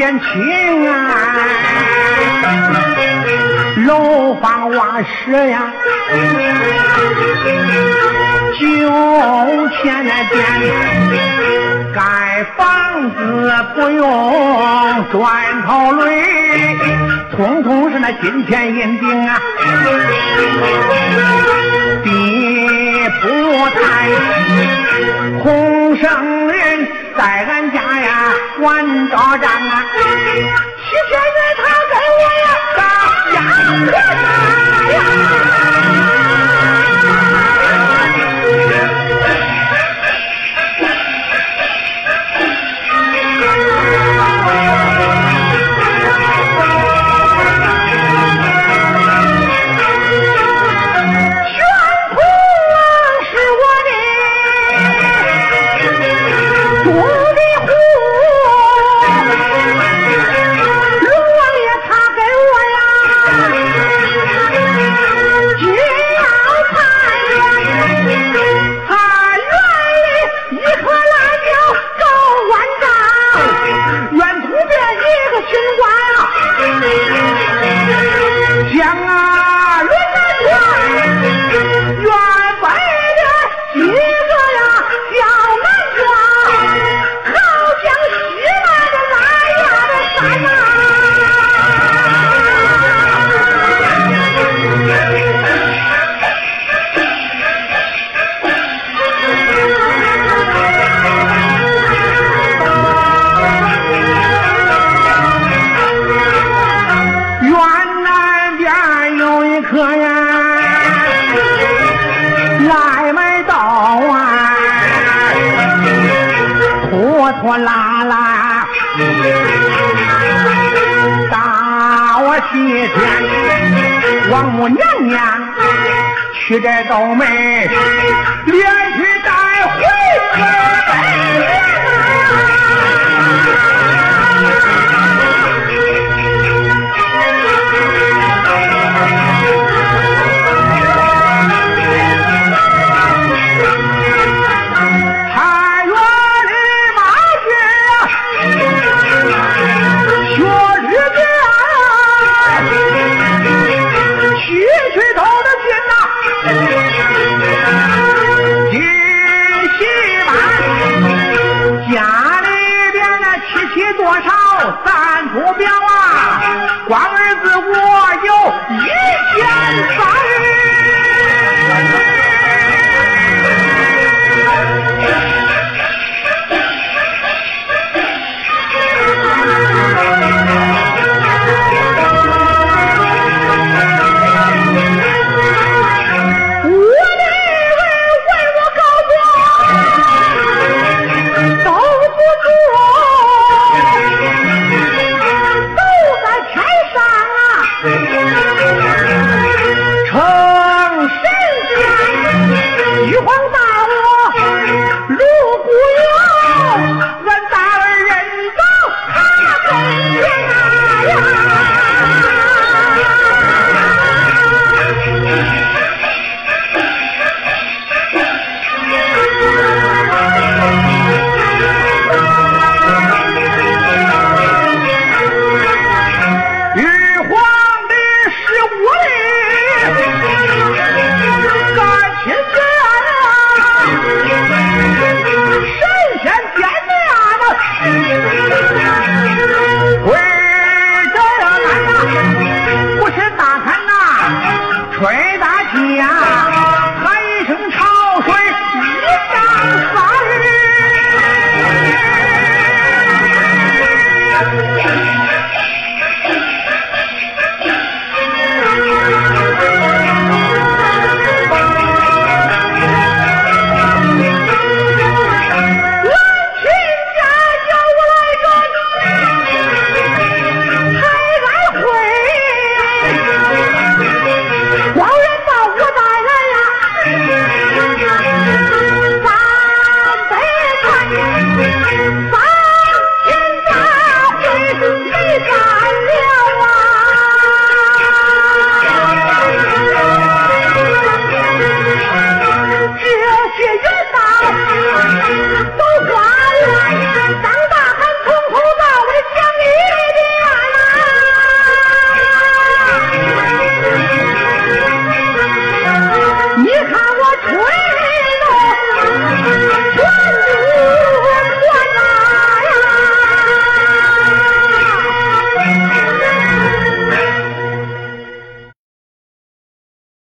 钱情啊，楼房瓦舍呀，就欠那钱。盖房子不用砖头垒，统统是那金钱银锭啊。我拉拉大我西天，王母娘娘去的都没，连去带回。光儿子。